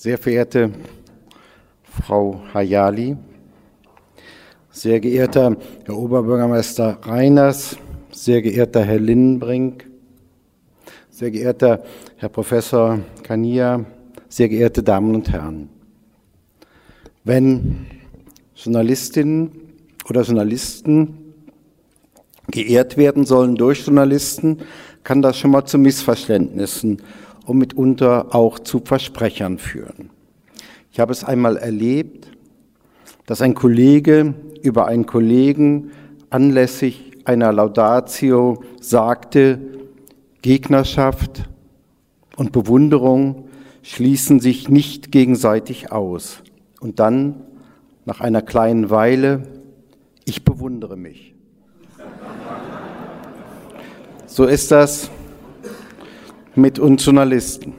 Sehr verehrte Frau Hayali, sehr geehrter Herr Oberbürgermeister Reiners, sehr geehrter Herr Lindenbrink, sehr geehrter Herr Professor Kania, sehr geehrte Damen und Herren. Wenn Journalistinnen oder Journalisten geehrt werden sollen durch Journalisten, kann das schon mal zu Missverständnissen und mitunter auch zu Versprechern führen. Ich habe es einmal erlebt, dass ein Kollege über einen Kollegen anlässlich einer Laudatio sagte, Gegnerschaft und Bewunderung schließen sich nicht gegenseitig aus. Und dann, nach einer kleinen Weile, ich bewundere mich. So ist das mit uns Journalisten.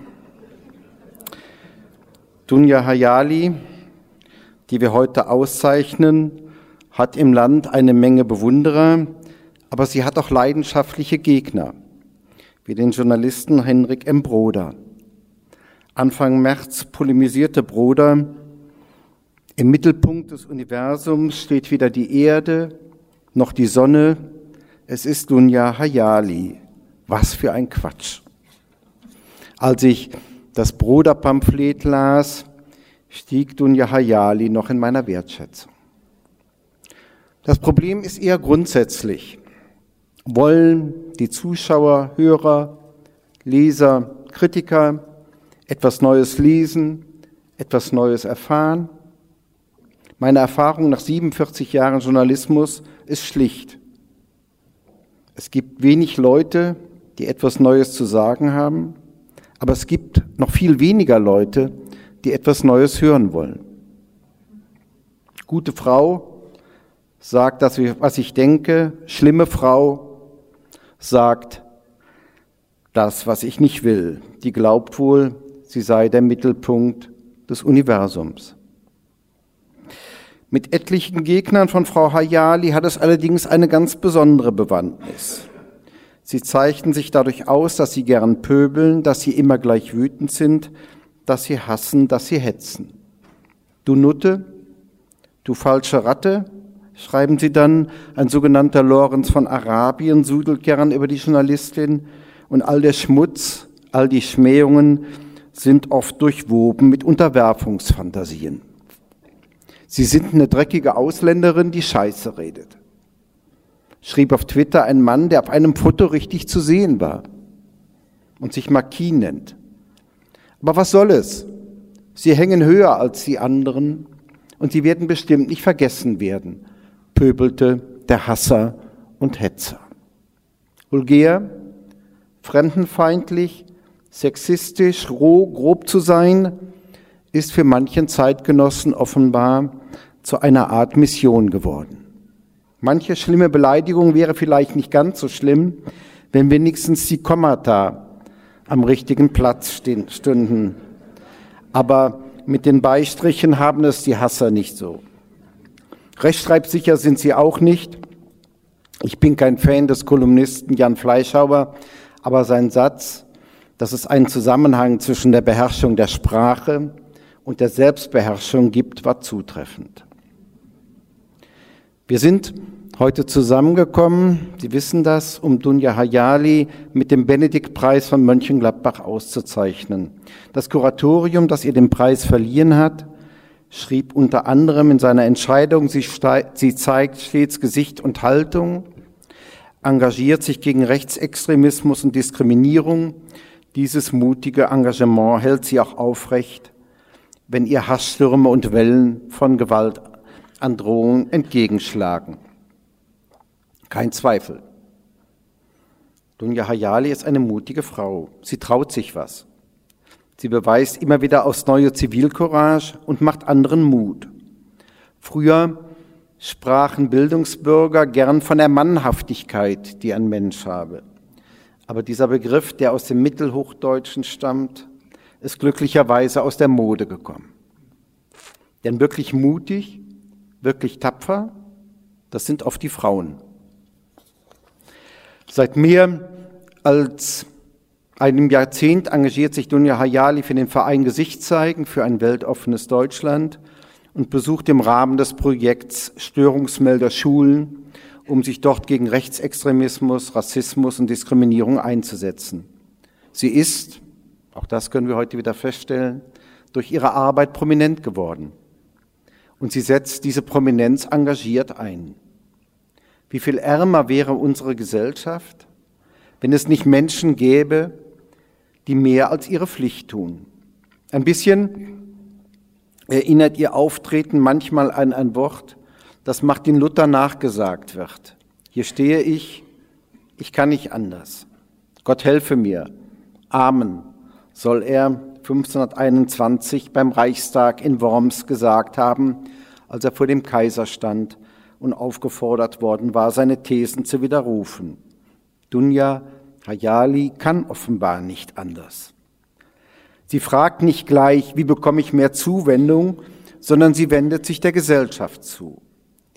Dunja Hayali, die wir heute auszeichnen, hat im Land eine Menge Bewunderer, aber sie hat auch leidenschaftliche Gegner, wie den Journalisten Henrik M. Broder. Anfang März polemisierte Broder, im Mittelpunkt des Universums steht weder die Erde noch die Sonne, es ist Dunja Hayali. Was für ein Quatsch. Als ich das Bruderpamphlet las, stieg Dunja Hayali noch in meiner Wertschätzung. Das Problem ist eher grundsätzlich. Wollen die Zuschauer, Hörer, Leser, Kritiker etwas Neues lesen, etwas Neues erfahren? Meine Erfahrung nach 47 Jahren Journalismus ist schlicht. Es gibt wenig Leute, die etwas Neues zu sagen haben aber es gibt noch viel weniger Leute, die etwas Neues hören wollen. Gute Frau sagt das, was ich denke. Schlimme Frau sagt das, was ich nicht will. Die glaubt wohl, sie sei der Mittelpunkt des Universums. Mit etlichen Gegnern von Frau Hayali hat es allerdings eine ganz besondere Bewandtnis. Sie zeichnen sich dadurch aus, dass sie gern pöbeln, dass sie immer gleich wütend sind, dass sie hassen, dass sie hetzen. Du Nutte, du falsche Ratte, schreiben sie dann, ein sogenannter Lorenz von Arabien sudelt gern über die Journalistin und all der Schmutz, all die Schmähungen sind oft durchwoben mit Unterwerfungsfantasien. Sie sind eine dreckige Ausländerin, die Scheiße redet schrieb auf Twitter ein Mann, der auf einem Foto richtig zu sehen war und sich Marquis nennt. Aber was soll es? Sie hängen höher als die anderen und sie werden bestimmt nicht vergessen werden, pöbelte der Hasser und Hetzer. Vulgär, fremdenfeindlich, sexistisch, roh, grob zu sein, ist für manchen Zeitgenossen offenbar zu einer Art Mission geworden. Manche schlimme Beleidigung wäre vielleicht nicht ganz so schlimm, wenn wenigstens die Kommata am richtigen Platz stünden. Aber mit den Beistrichen haben es die Hasser nicht so. Rechtschreibsicher sind sie auch nicht. Ich bin kein Fan des Kolumnisten Jan Fleischhauer, aber sein Satz, dass es einen Zusammenhang zwischen der Beherrschung der Sprache und der Selbstbeherrschung gibt, war zutreffend. Wir sind heute zusammengekommen, Sie wissen das, um Dunja Hayali mit dem Benediktpreis von Mönchengladbach auszuzeichnen. Das Kuratorium, das ihr den Preis verliehen hat, schrieb unter anderem in seiner Entscheidung, sie, sie zeigt stets Gesicht und Haltung, engagiert sich gegen Rechtsextremismus und Diskriminierung. Dieses mutige Engagement hält sie auch aufrecht, wenn ihr Hassstürme und Wellen von Gewalt Androhungen entgegenschlagen. Kein Zweifel. Dunja Hayali ist eine mutige Frau. Sie traut sich was. Sie beweist immer wieder aufs neue Zivilcourage und macht anderen Mut. Früher sprachen Bildungsbürger gern von der Mannhaftigkeit, die ein Mensch habe. Aber dieser Begriff, der aus dem Mittelhochdeutschen stammt, ist glücklicherweise aus der Mode gekommen. Denn wirklich mutig wirklich tapfer, das sind oft die Frauen. Seit mehr als einem Jahrzehnt engagiert sich Dunja Hayali für den Verein Gesicht zeigen, für ein weltoffenes Deutschland und besucht im Rahmen des Projekts Störungsmelder Schulen, um sich dort gegen Rechtsextremismus, Rassismus und Diskriminierung einzusetzen. Sie ist, auch das können wir heute wieder feststellen, durch ihre Arbeit prominent geworden. Und sie setzt diese Prominenz engagiert ein. Wie viel ärmer wäre unsere Gesellschaft, wenn es nicht Menschen gäbe, die mehr als ihre Pflicht tun. Ein bisschen erinnert ihr Auftreten manchmal an ein Wort, das Martin Luther nachgesagt wird. Hier stehe ich, ich kann nicht anders. Gott helfe mir. Amen, soll er 1521 beim Reichstag in Worms gesagt haben, als er vor dem Kaiser stand und aufgefordert worden war, seine Thesen zu widerrufen. Dunja Hayali kann offenbar nicht anders. Sie fragt nicht gleich, wie bekomme ich mehr Zuwendung, sondern sie wendet sich der Gesellschaft zu.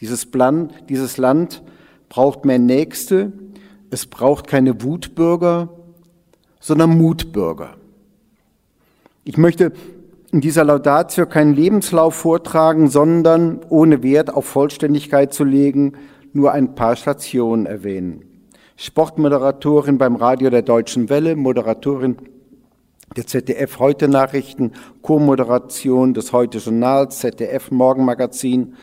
Dieses, Plan, dieses Land braucht mehr Nächste, es braucht keine Wutbürger, sondern Mutbürger. Ich möchte in dieser Laudatio keinen Lebenslauf vortragen, sondern ohne Wert auf Vollständigkeit zu legen, nur ein paar Stationen erwähnen. Sportmoderatorin beim Radio der Deutschen Welle, Moderatorin der ZDF Heute Nachrichten, Co-Moderation des Heute Journals, ZDF Morgenmagazin,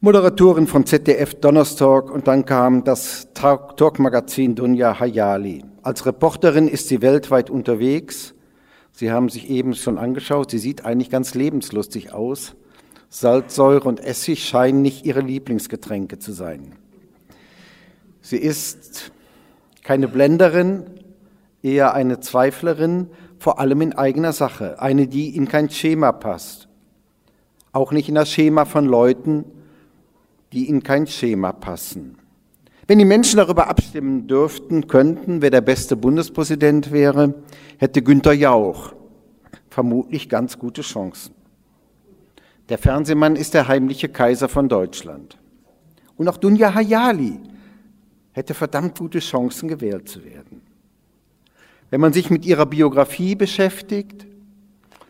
Moderatorin von ZDF Donnerstag und dann kam das Talk-Magazin Dunja Hayali. Als Reporterin ist sie weltweit unterwegs. Sie haben sich eben schon angeschaut, sie sieht eigentlich ganz lebenslustig aus. Salzsäure und Essig scheinen nicht ihre Lieblingsgetränke zu sein. Sie ist keine Blenderin, eher eine Zweiflerin, vor allem in eigener Sache, eine, die in kein Schema passt. Auch nicht in das Schema von Leuten, die in kein Schema passen. Wenn die Menschen darüber abstimmen dürften, könnten, wer der beste Bundespräsident wäre, hätte Günter Jauch vermutlich ganz gute Chancen. Der Fernsehmann ist der heimliche Kaiser von Deutschland. Und auch Dunja Hayali hätte verdammt gute Chancen, gewählt zu werden. Wenn man sich mit ihrer Biografie beschäftigt,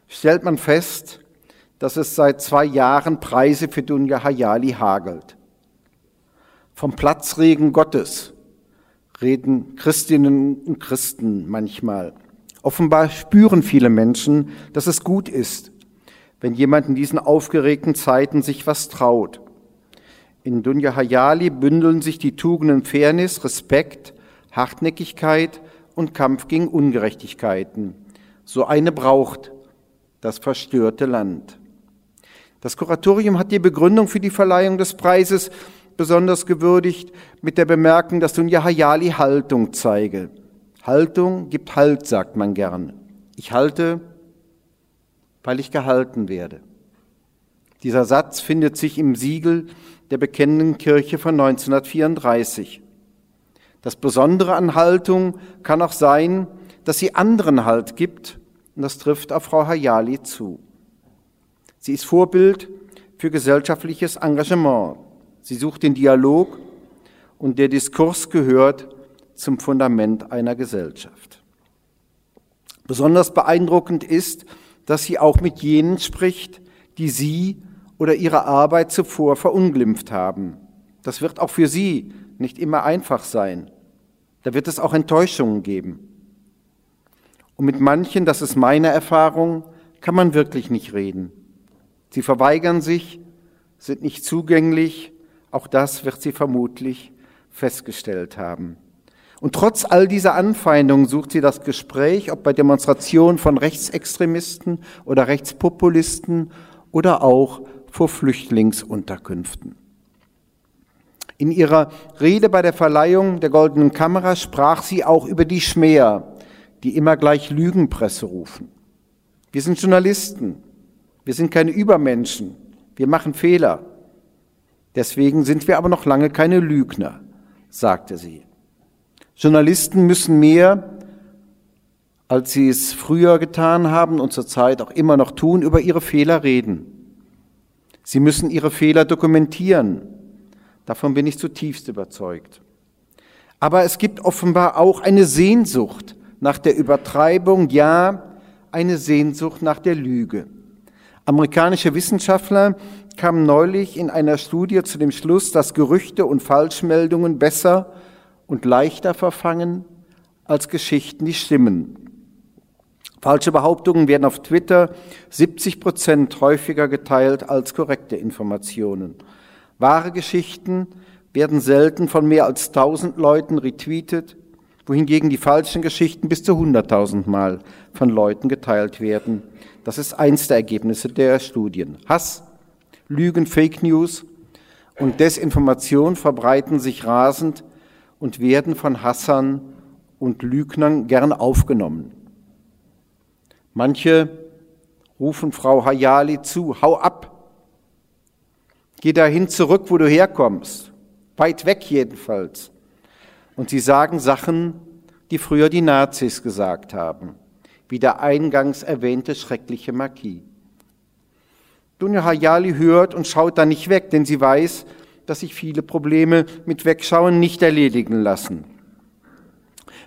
stellt man fest, dass es seit zwei Jahren Preise für Dunja Hayali hagelt. Vom Platzregen Gottes reden Christinnen und Christen manchmal. Offenbar spüren viele Menschen, dass es gut ist, wenn jemand in diesen aufgeregten Zeiten sich was traut. In Dunja Hayali bündeln sich die Tugenden Fairness, Respekt, Hartnäckigkeit und Kampf gegen Ungerechtigkeiten. So eine braucht das verstörte Land. Das Kuratorium hat die Begründung für die Verleihung des Preises besonders gewürdigt mit der Bemerkung, dass Dunja Hayali Haltung zeige. Haltung gibt Halt, sagt man gern. Ich halte, weil ich gehalten werde. Dieser Satz findet sich im Siegel der Bekennenden Kirche von 1934. Das Besondere an Haltung kann auch sein, dass sie anderen Halt gibt, und das trifft auf Frau Hayali zu. Sie ist Vorbild für gesellschaftliches Engagement. Sie sucht den Dialog und der Diskurs gehört zum Fundament einer Gesellschaft. Besonders beeindruckend ist, dass sie auch mit jenen spricht, die sie oder ihre Arbeit zuvor verunglimpft haben. Das wird auch für sie nicht immer einfach sein. Da wird es auch Enttäuschungen geben. Und mit manchen, das ist meine Erfahrung, kann man wirklich nicht reden. Sie verweigern sich, sind nicht zugänglich, auch das wird sie vermutlich festgestellt haben. Und trotz all dieser Anfeindungen sucht sie das Gespräch, ob bei Demonstrationen von Rechtsextremisten oder Rechtspopulisten oder auch vor Flüchtlingsunterkünften. In ihrer Rede bei der Verleihung der Goldenen Kamera sprach sie auch über die Schmäher, die immer gleich Lügenpresse rufen. Wir sind Journalisten, wir sind keine Übermenschen, wir machen Fehler. Deswegen sind wir aber noch lange keine Lügner, sagte sie. Journalisten müssen mehr, als sie es früher getan haben und zurzeit auch immer noch tun, über ihre Fehler reden. Sie müssen ihre Fehler dokumentieren. Davon bin ich zutiefst überzeugt. Aber es gibt offenbar auch eine Sehnsucht nach der Übertreibung, ja, eine Sehnsucht nach der Lüge. Amerikanische Wissenschaftler kamen neulich in einer Studie zu dem Schluss, dass Gerüchte und Falschmeldungen besser und leichter verfangen als Geschichten, die stimmen. Falsche Behauptungen werden auf Twitter 70 Prozent häufiger geteilt als korrekte Informationen. Wahre Geschichten werden selten von mehr als 1000 Leuten retweetet, wohingegen die falschen Geschichten bis zu 100.000 Mal von Leuten geteilt werden. Das ist eins der Ergebnisse der Studien. Hass, Lügen, Fake News und Desinformation verbreiten sich rasend und werden von Hassern und Lügnern gern aufgenommen. Manche rufen Frau Hayali zu, hau ab, geh dahin zurück, wo du herkommst, weit weg jedenfalls. Und sie sagen Sachen, die früher die Nazis gesagt haben, wie der eingangs erwähnte schreckliche Marquis. Dunja Hayali hört und schaut da nicht weg, denn sie weiß, dass sich viele Probleme mit Wegschauen nicht erledigen lassen.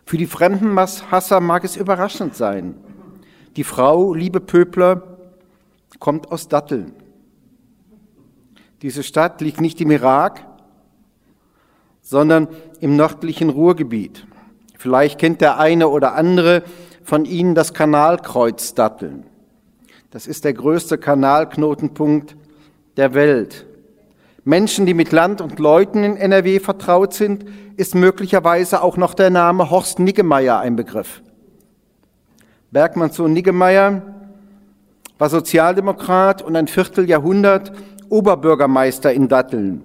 Für die fremden Hasser mag es überraschend sein. Die Frau, liebe Pöbler, kommt aus Datteln. Diese Stadt liegt nicht im Irak, sondern im nördlichen Ruhrgebiet. Vielleicht kennt der eine oder andere von Ihnen das Kanalkreuz Datteln. Das ist der größte Kanalknotenpunkt der Welt. Menschen, die mit Land und Leuten in NRW vertraut sind, ist möglicherweise auch noch der Name Horst Niggemeier ein Begriff. Bergmannssohn Niggemeier war Sozialdemokrat und ein Vierteljahrhundert Oberbürgermeister in Datteln.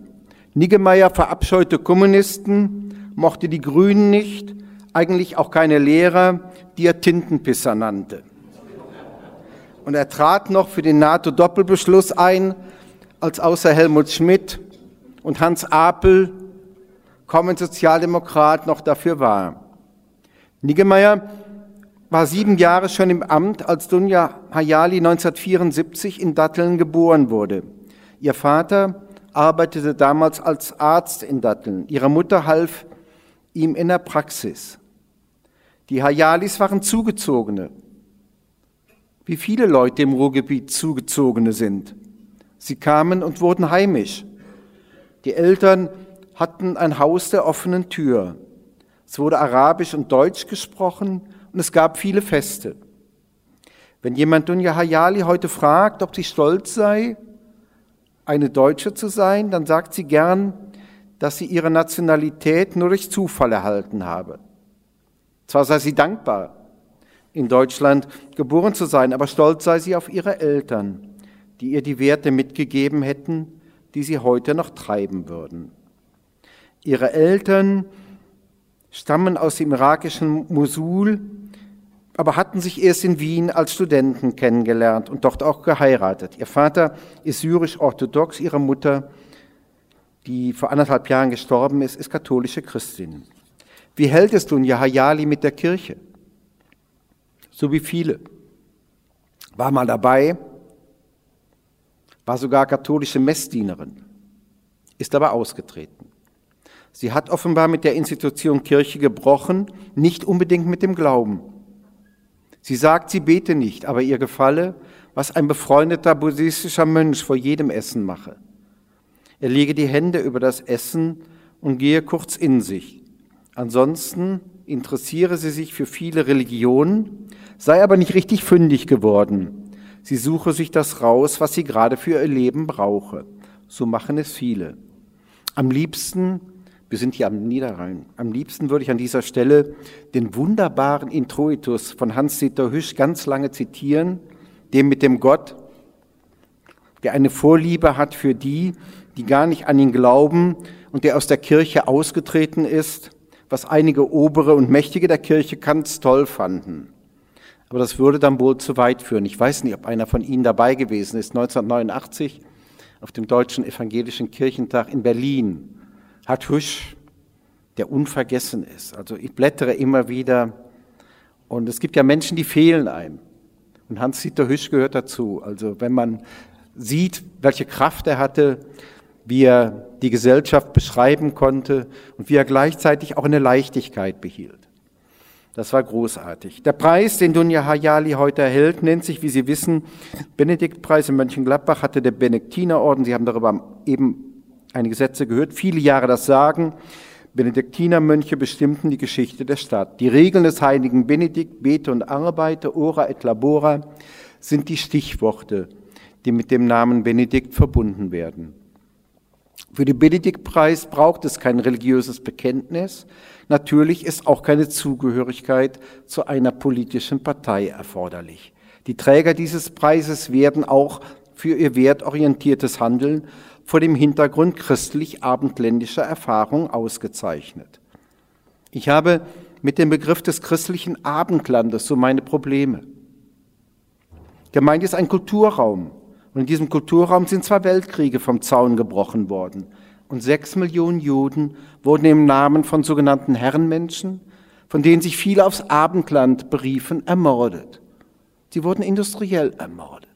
Niggemeier verabscheute Kommunisten, mochte die Grünen nicht, eigentlich auch keine Lehrer, die er Tintenpisser nannte. Und er trat noch für den NATO-Doppelbeschluss ein, als außer Helmut Schmidt und Hans Apel kaum ein Sozialdemokrat noch dafür war. Niggemeier war sieben Jahre schon im Amt, als Dunja Hayali 1974 in Datteln geboren wurde. Ihr Vater arbeitete damals als Arzt in Datteln. Ihre Mutter half ihm in der Praxis. Die Hayalis waren Zugezogene, wie viele Leute im Ruhrgebiet Zugezogene sind. Sie kamen und wurden heimisch. Die Eltern hatten ein Haus der offenen Tür. Es wurde Arabisch und Deutsch gesprochen und es gab viele Feste. Wenn jemand Dunja Hayali heute fragt, ob sie stolz sei, eine Deutsche zu sein, dann sagt sie gern, dass sie ihre Nationalität nur durch Zufall erhalten habe. Zwar sei sie dankbar, in Deutschland geboren zu sein, aber stolz sei sie auf ihre Eltern, die ihr die Werte mitgegeben hätten, die sie heute noch treiben würden. Ihre Eltern stammen aus dem irakischen Mosul, aber hatten sich erst in Wien als Studenten kennengelernt und dort auch geheiratet. Ihr Vater ist syrisch-orthodox, ihre Mutter, die vor anderthalb Jahren gestorben ist, ist katholische Christin. Wie hält es nun Hayali mit der Kirche? So wie viele. War mal dabei, war sogar katholische Messdienerin, ist aber ausgetreten. Sie hat offenbar mit der Institution Kirche gebrochen, nicht unbedingt mit dem Glauben. Sie sagt, sie bete nicht, aber ihr gefalle, was ein befreundeter buddhistischer Mönch vor jedem Essen mache. Er lege die Hände über das Essen und gehe kurz in sich. Ansonsten interessiere sie sich für viele Religionen, sei aber nicht richtig fündig geworden. Sie suche sich das raus, was sie gerade für ihr Leben brauche. So machen es viele. Am liebsten wir sind hier am Niederrhein. Am liebsten würde ich an dieser Stelle den wunderbaren Introitus von Hans-Dieter Hüsch ganz lange zitieren, dem mit dem Gott, der eine Vorliebe hat für die, die gar nicht an ihn glauben und der aus der Kirche ausgetreten ist, was einige Obere und Mächtige der Kirche ganz toll fanden. Aber das würde dann wohl zu weit führen. Ich weiß nicht, ob einer von Ihnen dabei gewesen ist, 1989 auf dem Deutschen Evangelischen Kirchentag in Berlin hat Husch, der unvergessen ist. Also ich blättere immer wieder und es gibt ja Menschen, die fehlen einem. Und Hans-Dieter Hüsch gehört dazu. Also wenn man sieht, welche Kraft er hatte, wie er die Gesellschaft beschreiben konnte und wie er gleichzeitig auch eine Leichtigkeit behielt. Das war großartig. Der Preis, den Dunja Hayali heute erhält, nennt sich, wie Sie wissen, Benediktpreis in Mönchengladbach hatte der Benediktinerorden. Sie haben darüber eben einige Sätze gehört, viele Jahre das Sagen. Benediktinermönche bestimmten die Geschichte der Stadt. Die Regeln des heiligen Benedikt, Bete und Arbeite, Ora et Labora, sind die Stichworte, die mit dem Namen Benedikt verbunden werden. Für den Benediktpreis braucht es kein religiöses Bekenntnis. Natürlich ist auch keine Zugehörigkeit zu einer politischen Partei erforderlich. Die Träger dieses Preises werden auch für ihr wertorientiertes Handeln vor dem Hintergrund christlich-abendländischer Erfahrung ausgezeichnet. Ich habe mit dem Begriff des christlichen Abendlandes so meine Probleme. Gemeint ist ein Kulturraum. Und in diesem Kulturraum sind zwei Weltkriege vom Zaun gebrochen worden. Und sechs Millionen Juden wurden im Namen von sogenannten Herrenmenschen, von denen sich viele aufs Abendland beriefen, ermordet. Sie wurden industriell ermordet.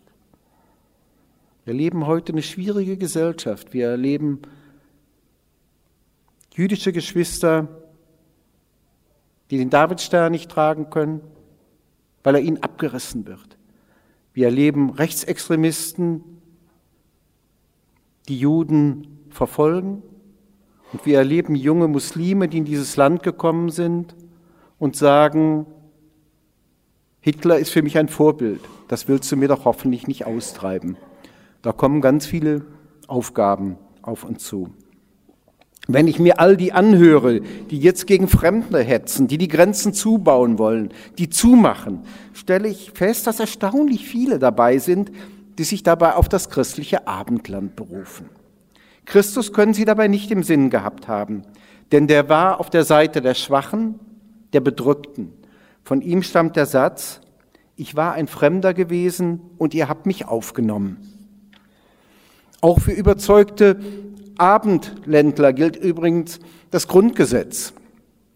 Wir erleben heute eine schwierige Gesellschaft. Wir erleben jüdische Geschwister, die den Davidstern nicht tragen können, weil er ihnen abgerissen wird. Wir erleben Rechtsextremisten, die Juden verfolgen. Und wir erleben junge Muslime, die in dieses Land gekommen sind und sagen, Hitler ist für mich ein Vorbild. Das willst du mir doch hoffentlich nicht austreiben. Da kommen ganz viele Aufgaben auf uns zu. Wenn ich mir all die anhöre, die jetzt gegen Fremde hetzen, die die Grenzen zubauen wollen, die zumachen, stelle ich fest, dass erstaunlich viele dabei sind, die sich dabei auf das christliche Abendland berufen. Christus können sie dabei nicht im Sinn gehabt haben, denn der war auf der Seite der Schwachen, der Bedrückten. Von ihm stammt der Satz, ich war ein Fremder gewesen und ihr habt mich aufgenommen. Auch für überzeugte Abendländler gilt übrigens das Grundgesetz.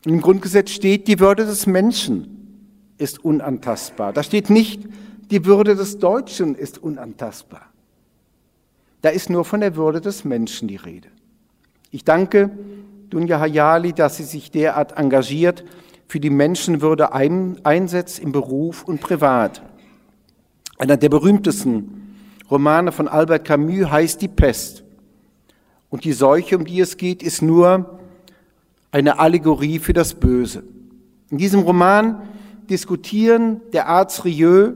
Im Grundgesetz steht, die Würde des Menschen ist unantastbar. Da steht nicht, die Würde des Deutschen ist unantastbar. Da ist nur von der Würde des Menschen die Rede. Ich danke Dunja Hayali, dass sie sich derart engagiert, für die Menschenwürde einsetzt im Beruf und privat. Einer der berühmtesten Romane von Albert Camus heißt Die Pest. Und die Seuche, um die es geht, ist nur eine Allegorie für das Böse. In diesem Roman diskutieren der Arzt Rieu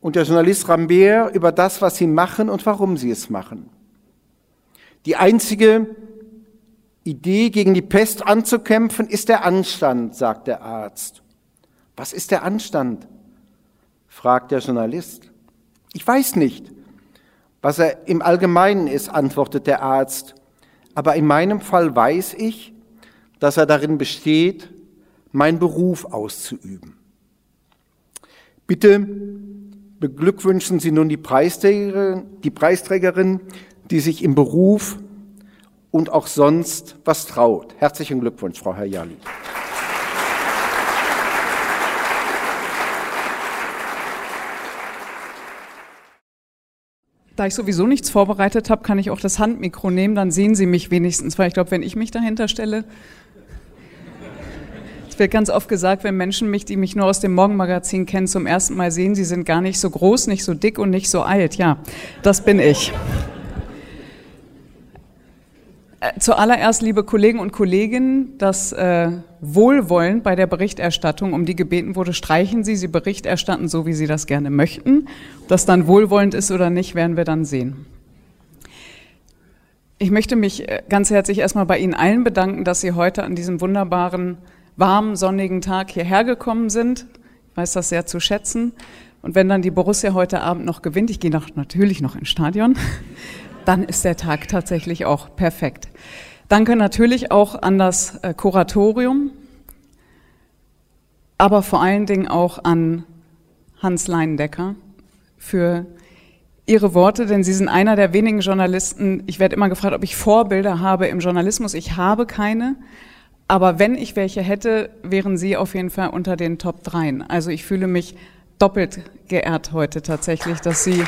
und der Journalist Rambert über das, was sie machen und warum sie es machen. Die einzige Idee, gegen die Pest anzukämpfen, ist der Anstand, sagt der Arzt. Was ist der Anstand? fragt der Journalist. Ich weiß nicht, was er im Allgemeinen ist, antwortet der Arzt. Aber in meinem Fall weiß ich, dass er darin besteht, meinen Beruf auszuüben. Bitte beglückwünschen Sie nun die Preisträgerin, die Preisträgerin, die sich im Beruf und auch sonst was traut. Herzlichen Glückwunsch, Frau Herr Jali. Da ich sowieso nichts vorbereitet habe, kann ich auch das Handmikro nehmen, dann sehen Sie mich wenigstens, weil ich glaube, wenn ich mich dahinter stelle, es wird ganz oft gesagt, wenn Menschen mich, die mich nur aus dem Morgenmagazin kennen, zum ersten Mal sehen, sie sind gar nicht so groß, nicht so dick und nicht so alt. Ja, das bin ich. Äh, zuallererst, liebe Kollegen und Kolleginnen, das äh, Wohlwollen bei der Berichterstattung, um die gebeten wurde, streichen Sie, Sie Bericht erstatten, so wie Sie das gerne möchten. Ob das dann wohlwollend ist oder nicht, werden wir dann sehen. Ich möchte mich äh, ganz herzlich erstmal bei Ihnen allen bedanken, dass Sie heute an diesem wunderbaren, warmen, sonnigen Tag hierher gekommen sind. Ich weiß das sehr zu schätzen. Und wenn dann die Borussia heute Abend noch gewinnt, ich gehe noch, natürlich noch ins Stadion, dann ist der Tag tatsächlich auch perfekt. Danke natürlich auch an das äh, Kuratorium, aber vor allen Dingen auch an Hans Leindecker für Ihre Worte, denn Sie sind einer der wenigen Journalisten. Ich werde immer gefragt, ob ich Vorbilder habe im Journalismus. Ich habe keine. Aber wenn ich welche hätte, wären Sie auf jeden Fall unter den Top 3. Also ich fühle mich doppelt geehrt heute tatsächlich, dass Sie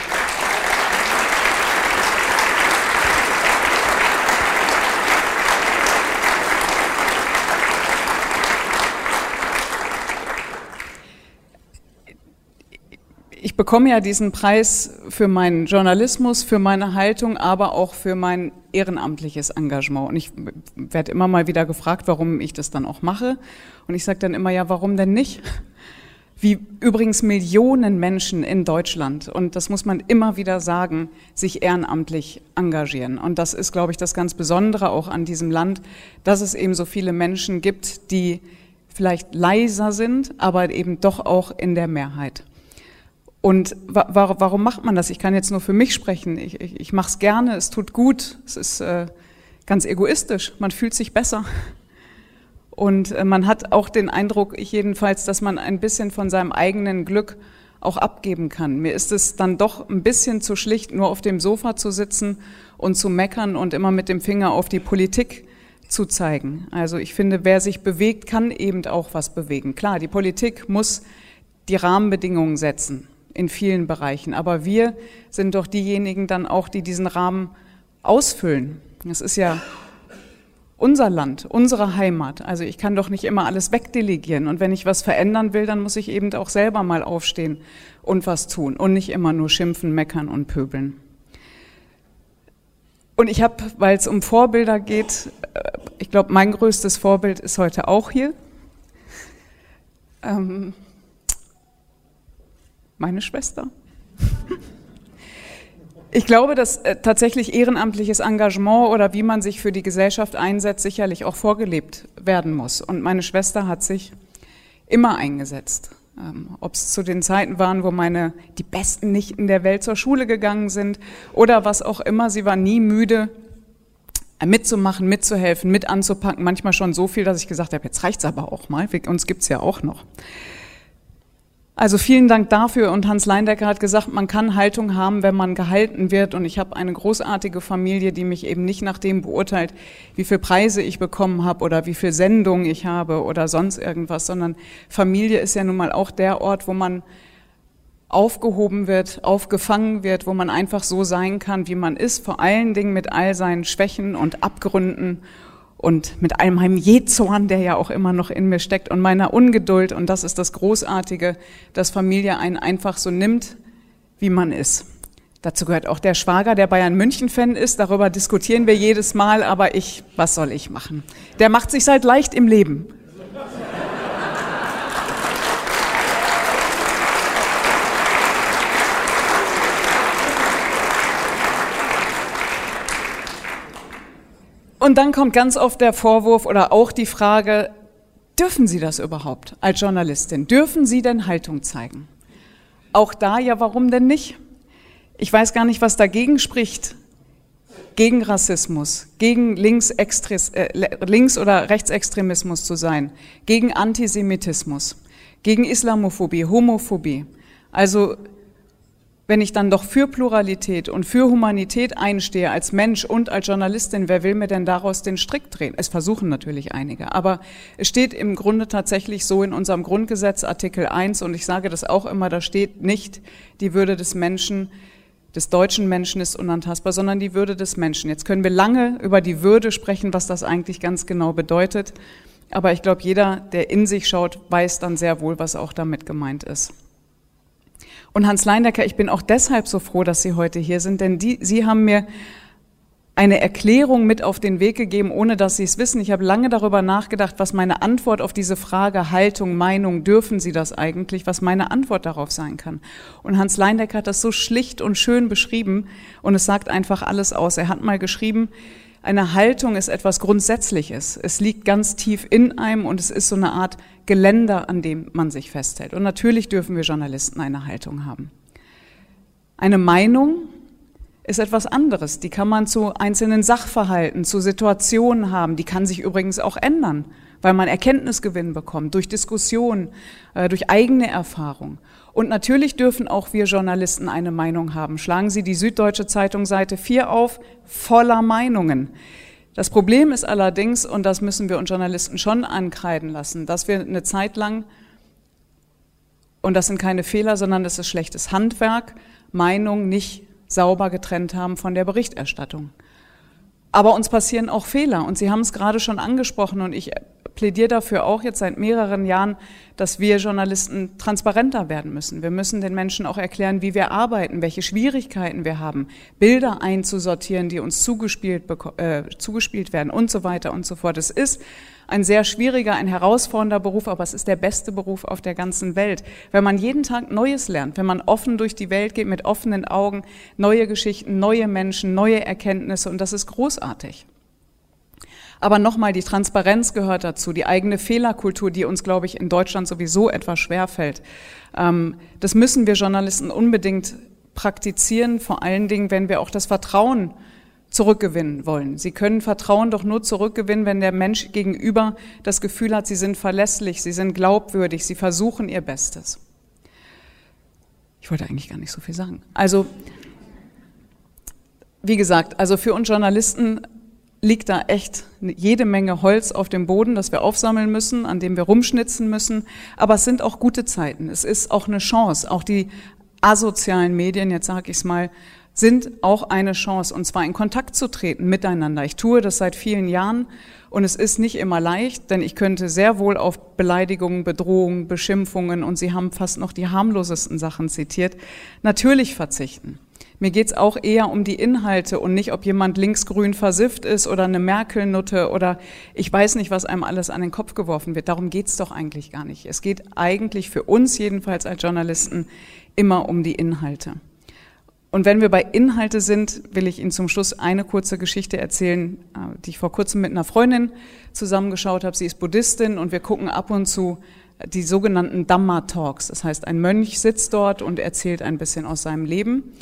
bekomme ja diesen Preis für meinen Journalismus, für meine Haltung, aber auch für mein ehrenamtliches Engagement. Und ich werde immer mal wieder gefragt, warum ich das dann auch mache. Und ich sage dann immer, ja, warum denn nicht? Wie übrigens Millionen Menschen in Deutschland, und das muss man immer wieder sagen, sich ehrenamtlich engagieren. Und das ist, glaube ich, das ganz Besondere auch an diesem Land, dass es eben so viele Menschen gibt, die vielleicht leiser sind, aber eben doch auch in der Mehrheit. Und wa warum macht man das? Ich kann jetzt nur für mich sprechen. Ich, ich, ich mache es gerne, es tut gut, es ist äh, ganz egoistisch, man fühlt sich besser. Und äh, man hat auch den Eindruck, ich jedenfalls, dass man ein bisschen von seinem eigenen Glück auch abgeben kann. Mir ist es dann doch ein bisschen zu schlicht, nur auf dem Sofa zu sitzen und zu meckern und immer mit dem Finger auf die Politik zu zeigen. Also ich finde, wer sich bewegt, kann eben auch was bewegen. Klar, die Politik muss die Rahmenbedingungen setzen in vielen Bereichen, aber wir sind doch diejenigen dann auch, die diesen Rahmen ausfüllen. Das ist ja unser Land, unsere Heimat. Also ich kann doch nicht immer alles wegdelegieren. Und wenn ich was verändern will, dann muss ich eben auch selber mal aufstehen und was tun und nicht immer nur schimpfen, meckern und pöbeln. Und ich habe, weil es um Vorbilder geht, äh, ich glaube, mein größtes Vorbild ist heute auch hier. Ähm, meine Schwester. Ich glaube, dass äh, tatsächlich ehrenamtliches Engagement oder wie man sich für die Gesellschaft einsetzt, sicherlich auch vorgelebt werden muss. Und meine Schwester hat sich immer eingesetzt. Ähm, Ob es zu den Zeiten waren, wo meine die besten Nichten der Welt zur Schule gegangen sind oder was auch immer, sie war nie müde, äh, mitzumachen, mitzuhelfen, mit anzupacken. Manchmal schon so viel, dass ich gesagt habe, jetzt reicht's aber auch mal. Uns gibt's ja auch noch. Also vielen Dank dafür. Und Hans Leindecker hat gesagt, man kann Haltung haben, wenn man gehalten wird. Und ich habe eine großartige Familie, die mich eben nicht nach dem beurteilt, wie viel Preise ich bekommen habe oder wie viel Sendungen ich habe oder sonst irgendwas, sondern Familie ist ja nun mal auch der Ort, wo man aufgehoben wird, aufgefangen wird, wo man einfach so sein kann, wie man ist, vor allen Dingen mit all seinen Schwächen und Abgründen und mit allem meinem Jezorn, der ja auch immer noch in mir steckt und meiner Ungeduld. Und das ist das Großartige, dass Familie einen einfach so nimmt, wie man ist. Dazu gehört auch der Schwager, der Bayern München-Fan ist. Darüber diskutieren wir jedes Mal, aber ich, was soll ich machen? Der macht sich halt leicht im Leben. Und dann kommt ganz oft der Vorwurf oder auch die Frage, dürfen Sie das überhaupt als Journalistin? Dürfen Sie denn Haltung zeigen? Auch da, ja, warum denn nicht? Ich weiß gar nicht, was dagegen spricht. Gegen Rassismus, gegen Links, äh, Links oder Rechtsextremismus zu sein, gegen Antisemitismus, gegen Islamophobie, Homophobie. Also wenn ich dann doch für Pluralität und für Humanität einstehe als Mensch und als Journalistin, wer will mir denn daraus den Strick drehen? Es versuchen natürlich einige, aber es steht im Grunde tatsächlich so in unserem Grundgesetz Artikel 1 und ich sage das auch immer, da steht nicht die Würde des Menschen, des deutschen Menschen ist unantastbar, sondern die Würde des Menschen. Jetzt können wir lange über die Würde sprechen, was das eigentlich ganz genau bedeutet, aber ich glaube, jeder, der in sich schaut, weiß dann sehr wohl, was auch damit gemeint ist. Und Hans Leindecker, ich bin auch deshalb so froh, dass Sie heute hier sind, denn die, Sie haben mir eine Erklärung mit auf den Weg gegeben, ohne dass Sie es wissen. Ich habe lange darüber nachgedacht, was meine Antwort auf diese Frage Haltung, Meinung, dürfen Sie das eigentlich, was meine Antwort darauf sein kann. Und Hans Leindecker hat das so schlicht und schön beschrieben und es sagt einfach alles aus. Er hat mal geschrieben, eine Haltung ist etwas Grundsätzliches. Es liegt ganz tief in einem und es ist so eine Art Geländer, an dem man sich festhält. Und natürlich dürfen wir Journalisten eine Haltung haben. Eine Meinung ist etwas anderes. Die kann man zu einzelnen Sachverhalten, zu Situationen haben. Die kann sich übrigens auch ändern, weil man Erkenntnisgewinn bekommt durch Diskussion, äh, durch eigene Erfahrung. Und natürlich dürfen auch wir Journalisten eine Meinung haben. Schlagen Sie die Süddeutsche Zeitung Seite 4 auf, voller Meinungen. Das Problem ist allerdings, und das müssen wir uns Journalisten schon ankreiden lassen, dass wir eine Zeit lang, und das sind keine Fehler, sondern das ist schlechtes Handwerk, Meinung nicht sauber getrennt haben von der Berichterstattung. Aber uns passieren auch Fehler und Sie haben es gerade schon angesprochen und ich plädiere dafür auch jetzt seit mehreren Jahren, dass wir Journalisten transparenter werden müssen. Wir müssen den Menschen auch erklären, wie wir arbeiten, welche Schwierigkeiten wir haben, Bilder einzusortieren, die uns zugespielt, äh, zugespielt werden und so weiter und so fort. Es ist ein sehr schwieriger, ein herausfordernder Beruf, aber es ist der beste Beruf auf der ganzen Welt. Wenn man jeden Tag Neues lernt, wenn man offen durch die Welt geht, mit offenen Augen, neue Geschichten, neue Menschen, neue Erkenntnisse und das ist großartig. Aber nochmal, die Transparenz gehört dazu, die eigene Fehlerkultur, die uns, glaube ich, in Deutschland sowieso etwas schwerfällt. Ähm, das müssen wir Journalisten unbedingt praktizieren, vor allen Dingen, wenn wir auch das Vertrauen zurückgewinnen wollen. Sie können Vertrauen doch nur zurückgewinnen, wenn der Mensch gegenüber das Gefühl hat, sie sind verlässlich, sie sind glaubwürdig, sie versuchen ihr Bestes. Ich wollte eigentlich gar nicht so viel sagen. Also, wie gesagt, also für uns Journalisten liegt da echt jede Menge Holz auf dem Boden, das wir aufsammeln müssen, an dem wir rumschnitzen müssen. Aber es sind auch gute Zeiten. Es ist auch eine Chance. Auch die asozialen Medien, jetzt sage ich es mal, sind auch eine Chance, und zwar in Kontakt zu treten miteinander. Ich tue das seit vielen Jahren und es ist nicht immer leicht, denn ich könnte sehr wohl auf Beleidigungen, Bedrohungen, Beschimpfungen und Sie haben fast noch die harmlosesten Sachen zitiert, natürlich verzichten. Mir geht's auch eher um die Inhalte und nicht, ob jemand linksgrün versifft ist oder eine Merkel-Nutte oder ich weiß nicht, was einem alles an den Kopf geworfen wird. Darum geht's doch eigentlich gar nicht. Es geht eigentlich für uns jedenfalls als Journalisten immer um die Inhalte. Und wenn wir bei Inhalte sind, will ich Ihnen zum Schluss eine kurze Geschichte erzählen, äh, die ich vor kurzem mit einer Freundin zusammengeschaut habe. Sie ist Buddhistin und wir gucken ab und zu die sogenannten Dhamma Talks. Das heißt, ein Mönch sitzt dort und erzählt ein bisschen aus seinem Leben.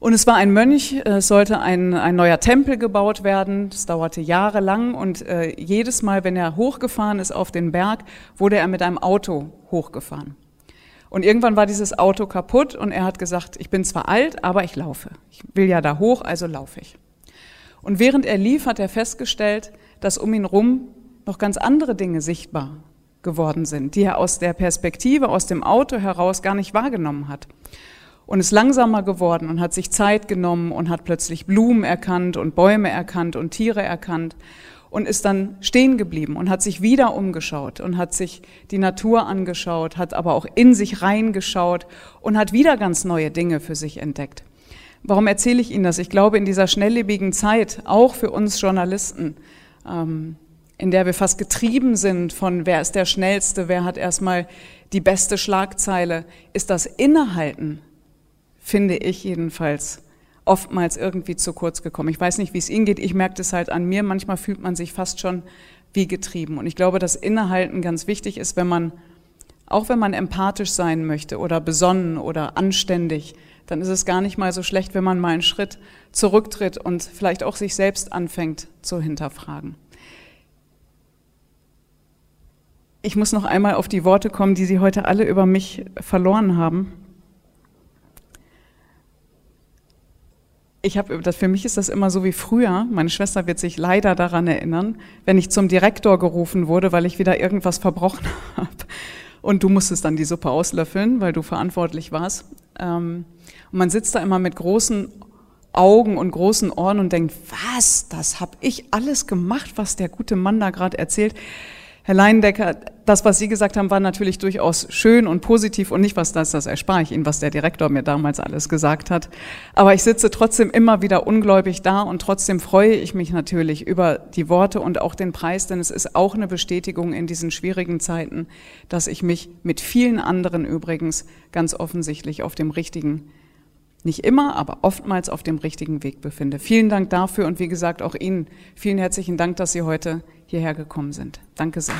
Und es war ein Mönch, es sollte ein, ein neuer Tempel gebaut werden. Das dauerte jahrelang und äh, jedes Mal, wenn er hochgefahren ist auf den Berg, wurde er mit einem Auto hochgefahren. Und irgendwann war dieses Auto kaputt und er hat gesagt, ich bin zwar alt, aber ich laufe. Ich will ja da hoch, also laufe ich. Und während er lief, hat er festgestellt, dass um ihn rum noch ganz andere Dinge sichtbar geworden sind, die er aus der Perspektive, aus dem Auto heraus gar nicht wahrgenommen hat und ist langsamer geworden und hat sich Zeit genommen und hat plötzlich Blumen erkannt und Bäume erkannt und Tiere erkannt und ist dann stehen geblieben und hat sich wieder umgeschaut und hat sich die Natur angeschaut, hat aber auch in sich reingeschaut und hat wieder ganz neue Dinge für sich entdeckt. Warum erzähle ich Ihnen das? Ich glaube, in dieser schnelllebigen Zeit, auch für uns Journalisten, ähm, in der wir fast getrieben sind von wer ist der Schnellste, wer hat erstmal die beste Schlagzeile, ist das Innehalten finde ich jedenfalls, oftmals irgendwie zu kurz gekommen. Ich weiß nicht, wie es Ihnen geht, ich merke das halt an mir, manchmal fühlt man sich fast schon wie getrieben. Und ich glaube, dass Innehalten ganz wichtig ist, wenn man, auch wenn man empathisch sein möchte oder besonnen oder anständig, dann ist es gar nicht mal so schlecht, wenn man mal einen Schritt zurücktritt und vielleicht auch sich selbst anfängt zu hinterfragen. Ich muss noch einmal auf die Worte kommen, die Sie heute alle über mich verloren haben. Ich habe das für mich ist das immer so wie früher. Meine Schwester wird sich leider daran erinnern, wenn ich zum Direktor gerufen wurde, weil ich wieder irgendwas verbrochen habe. Und du musstest dann die Suppe auslöffeln, weil du verantwortlich warst. Ähm, und man sitzt da immer mit großen Augen und großen Ohren und denkt, was, das habe ich alles gemacht, was der gute Mann da gerade erzählt. Herr Leindecker, das, was Sie gesagt haben, war natürlich durchaus schön und positiv und nicht was das, das erspare ich Ihnen, was der Direktor mir damals alles gesagt hat. Aber ich sitze trotzdem immer wieder ungläubig da und trotzdem freue ich mich natürlich über die Worte und auch den Preis, denn es ist auch eine Bestätigung in diesen schwierigen Zeiten, dass ich mich mit vielen anderen übrigens ganz offensichtlich auf dem richtigen nicht immer, aber oftmals auf dem richtigen Weg befinde. Vielen Dank dafür und wie gesagt auch Ihnen vielen herzlichen Dank, dass Sie heute hierher gekommen sind. Danke sehr.